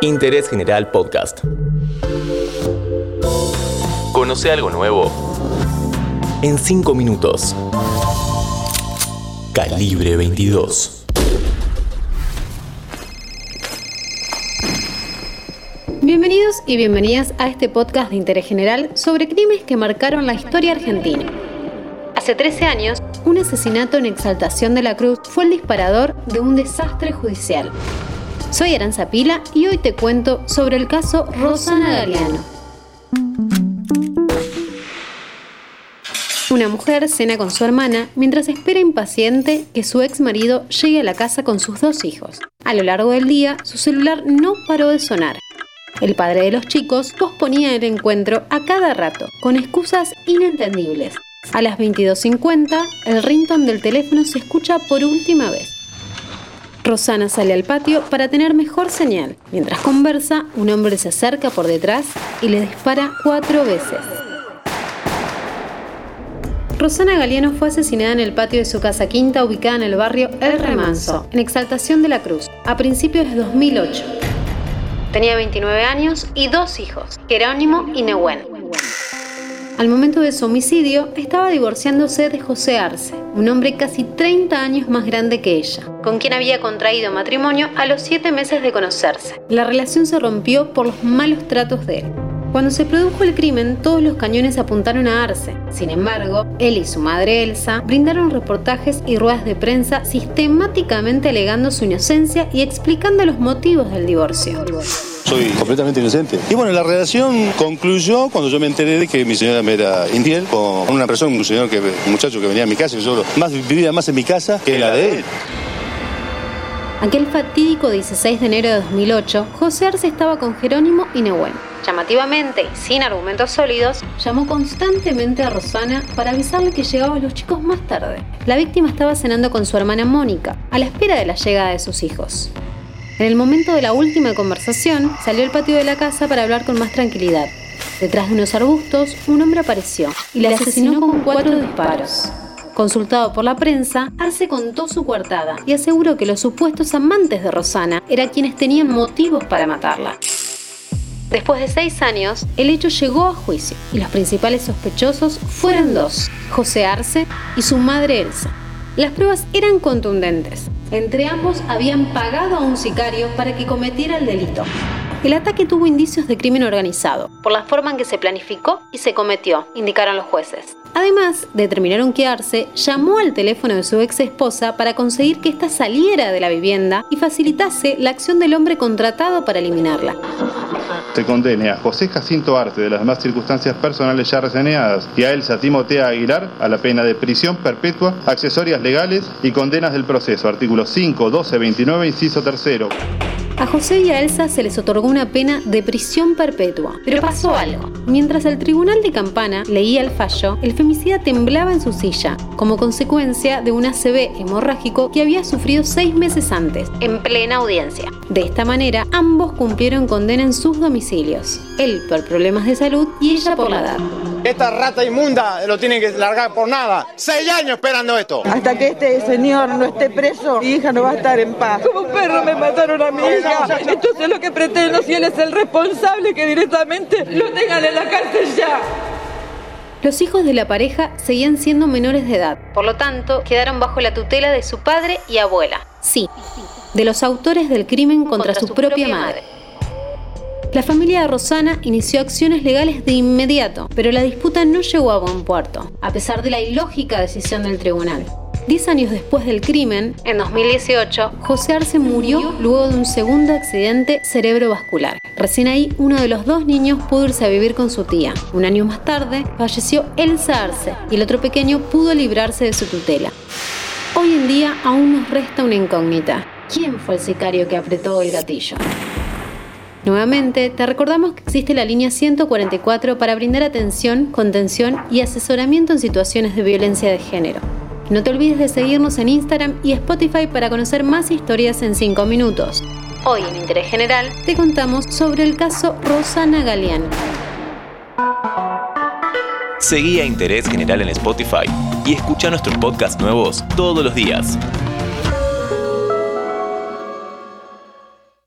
Interés General Podcast. Conoce algo nuevo en 5 minutos. Calibre 22. Bienvenidos y bienvenidas a este podcast de interés general sobre crímenes que marcaron la historia argentina. Hace 13 años, un asesinato en Exaltación de la Cruz fue el disparador de un desastre judicial. Soy Aranza Pila y hoy te cuento sobre el caso Rosana Galeano. Una mujer cena con su hermana mientras espera impaciente que su ex marido llegue a la casa con sus dos hijos. A lo largo del día, su celular no paró de sonar. El padre de los chicos posponía el encuentro a cada rato, con excusas inentendibles. A las 22.50, el rington del teléfono se escucha por última vez. Rosana sale al patio para tener mejor señal. Mientras conversa, un hombre se acerca por detrás y le dispara cuatro veces. Rosana Galeano fue asesinada en el patio de su casa quinta ubicada en el barrio El Remanso, en Exaltación de la Cruz, a principios de 2008. Tenía 29 años y dos hijos, Jerónimo y Nehuen. Al momento de su homicidio, estaba divorciándose de José Arce, un hombre casi 30 años más grande que ella, con quien había contraído matrimonio a los 7 meses de conocerse. La relación se rompió por los malos tratos de él. Cuando se produjo el crimen, todos los cañones apuntaron a Arce. Sin embargo, él y su madre Elsa brindaron reportajes y ruedas de prensa sistemáticamente alegando su inocencia y explicando los motivos del divorcio. Soy completamente inocente. Y bueno, la relación concluyó cuando yo me enteré de que mi señora me era infiel con una persona, un señor que, un muchacho que venía a mi casa, y yo más, vivía más en mi casa que en la de él. Aquel fatídico 16 de enero de 2008, José Arce estaba con Jerónimo y Nehuen. Llamativamente y sin argumentos sólidos, llamó constantemente a Rosana para avisarle que llegaban los chicos más tarde. La víctima estaba cenando con su hermana Mónica, a la espera de la llegada de sus hijos. En el momento de la última conversación, salió al patio de la casa para hablar con más tranquilidad. Detrás de unos arbustos, un hombre apareció y le asesinó con cuatro disparos. Consultado por la prensa, Arce contó su coartada y aseguró que los supuestos amantes de Rosana eran quienes tenían motivos para matarla. Después de seis años, el hecho llegó a juicio y los principales sospechosos fueron dos, José Arce y su madre Elsa. Las pruebas eran contundentes. Entre ambos habían pagado a un sicario para que cometiera el delito. El ataque tuvo indicios de crimen organizado, por la forma en que se planificó y se cometió, indicaron los jueces. Además, determinaron que Arce llamó al teléfono de su ex esposa para conseguir que ésta saliera de la vivienda y facilitase la acción del hombre contratado para eliminarla. Se condene a José Jacinto Arce de las demás circunstancias personales ya reseñadas y a Elsa Timotea Aguilar a la pena de prisión perpetua, accesorias legales y condenas del proceso, artículos 5, 12, 29, inciso tercero. A José y a Elsa se les otorgó una pena de prisión perpetua. Pero pasó algo. Mientras el tribunal de Campana leía el fallo, el femicida temblaba en su silla, como consecuencia de un ACV hemorrágico que había sufrido seis meses antes, en plena audiencia. De esta manera, ambos cumplieron condena en sus domicilios. Él por problemas de salud y ella por la edad. Esta rata inmunda lo tienen que largar por nada. Seis años esperando esto. Hasta que este señor no esté preso, mi hija no va a estar en paz. Como un perro me mataron a mi hija. Entonces lo que pretendo, si él es el responsable, que directamente lo tengan en la cárcel ya. Los hijos de la pareja seguían siendo menores de edad, por lo tanto, quedaron bajo la tutela de su padre y abuela. Sí, de los autores del crimen contra, su, propia, madre. La familia de Rosana inició acciones legales de inmediato, pero la disputa no llegó a buen puerto, a pesar de la ilógica decisión del tribunal. Diez años después del crimen, en 2018, José Arce murió luego de un segundo accidente cerebrovascular. Recién ahí, uno de los dos niños pudo irse a vivir con su tía. Un año más tarde, falleció Elsa Arce y el otro pequeño pudo librarse de su tutela. Hoy en día aún nos resta una incógnita. ¿Quién fue el sicario que apretó el gatillo? Nuevamente, te recordamos que existe la línea 144 para brindar atención, contención y asesoramiento en situaciones de violencia de género. No te olvides de seguirnos en Instagram y Spotify para conocer más historias en 5 minutos. Hoy en Interés General te contamos sobre el caso Rosana Galeano. Seguí a Interés General en Spotify y escucha nuestros podcasts nuevos todos los días.